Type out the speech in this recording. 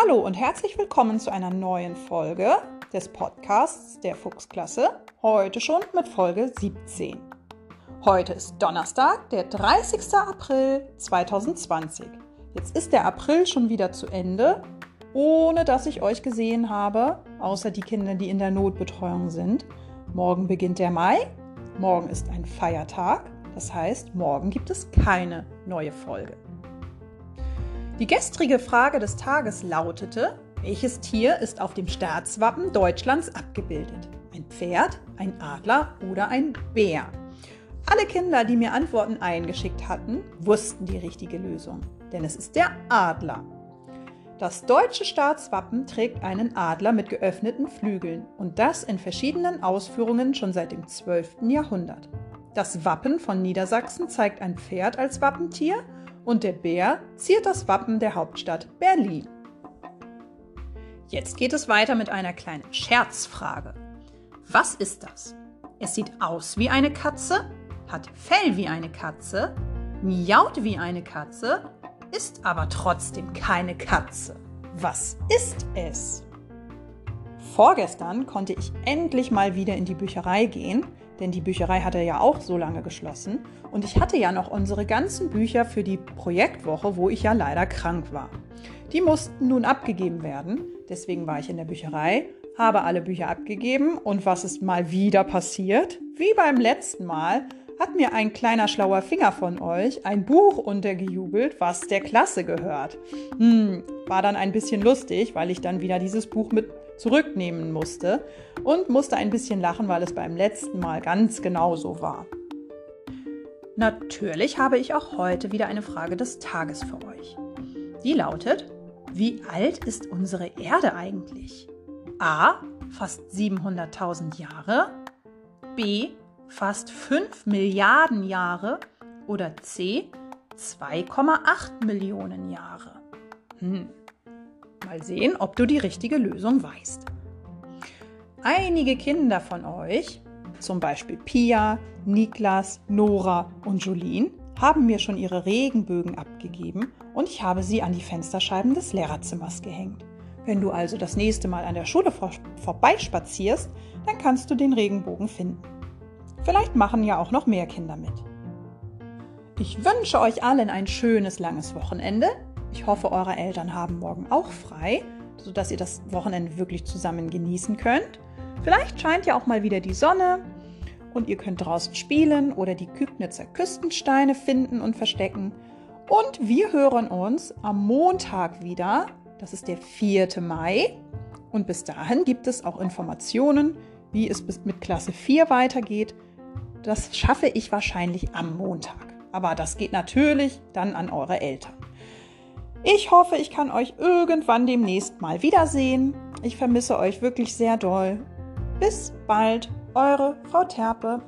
Hallo und herzlich willkommen zu einer neuen Folge des Podcasts der Fuchsklasse. Heute schon mit Folge 17. Heute ist Donnerstag, der 30. April 2020. Jetzt ist der April schon wieder zu Ende, ohne dass ich euch gesehen habe, außer die Kinder, die in der Notbetreuung sind. Morgen beginnt der Mai. Morgen ist ein Feiertag. Das heißt, morgen gibt es keine neue Folge. Die gestrige Frage des Tages lautete, welches Tier ist auf dem Staatswappen Deutschlands abgebildet? Ein Pferd, ein Adler oder ein Bär? Alle Kinder, die mir Antworten eingeschickt hatten, wussten die richtige Lösung, denn es ist der Adler. Das deutsche Staatswappen trägt einen Adler mit geöffneten Flügeln und das in verschiedenen Ausführungen schon seit dem 12. Jahrhundert. Das Wappen von Niedersachsen zeigt ein Pferd als Wappentier und der Bär ziert das Wappen der Hauptstadt Berlin. Jetzt geht es weiter mit einer kleinen Scherzfrage. Was ist das? Es sieht aus wie eine Katze, hat Fell wie eine Katze, miaut wie eine Katze, ist aber trotzdem keine Katze. Was ist es? Vorgestern konnte ich endlich mal wieder in die Bücherei gehen denn die Bücherei hatte ja auch so lange geschlossen und ich hatte ja noch unsere ganzen Bücher für die Projektwoche, wo ich ja leider krank war. Die mussten nun abgegeben werden, deswegen war ich in der Bücherei, habe alle Bücher abgegeben und was ist mal wieder passiert? Wie beim letzten Mal hat mir ein kleiner schlauer Finger von euch ein Buch untergejubelt, was der Klasse gehört. Hm, war dann ein bisschen lustig, weil ich dann wieder dieses Buch mit zurücknehmen musste und musste ein bisschen lachen, weil es beim letzten Mal ganz genau so war. Natürlich habe ich auch heute wieder eine Frage des Tages für euch. Die lautet, wie alt ist unsere Erde eigentlich? A. Fast 700.000 Jahre. B. Fast 5 Milliarden Jahre. Oder C. 2,8 Millionen Jahre. Hm, Mal sehen, ob du die richtige Lösung weißt. Einige Kinder von euch, zum Beispiel Pia, Niklas, Nora und Julien, haben mir schon ihre Regenbögen abgegeben und ich habe sie an die Fensterscheiben des Lehrerzimmers gehängt. Wenn du also das nächste Mal an der Schule vor vorbeispazierst, dann kannst du den Regenbogen finden. Vielleicht machen ja auch noch mehr Kinder mit. Ich wünsche euch allen ein schönes langes Wochenende. Ich hoffe, eure Eltern haben morgen auch frei, sodass ihr das Wochenende wirklich zusammen genießen könnt. Vielleicht scheint ja auch mal wieder die Sonne und ihr könnt draußen spielen oder die Kübnitzer Küstensteine finden und verstecken. Und wir hören uns am Montag wieder. Das ist der 4. Mai. Und bis dahin gibt es auch Informationen, wie es mit Klasse 4 weitergeht. Das schaffe ich wahrscheinlich am Montag. Aber das geht natürlich dann an eure Eltern. Ich hoffe, ich kann euch irgendwann demnächst mal wiedersehen. Ich vermisse euch wirklich sehr doll. Bis bald, eure Frau Terpe.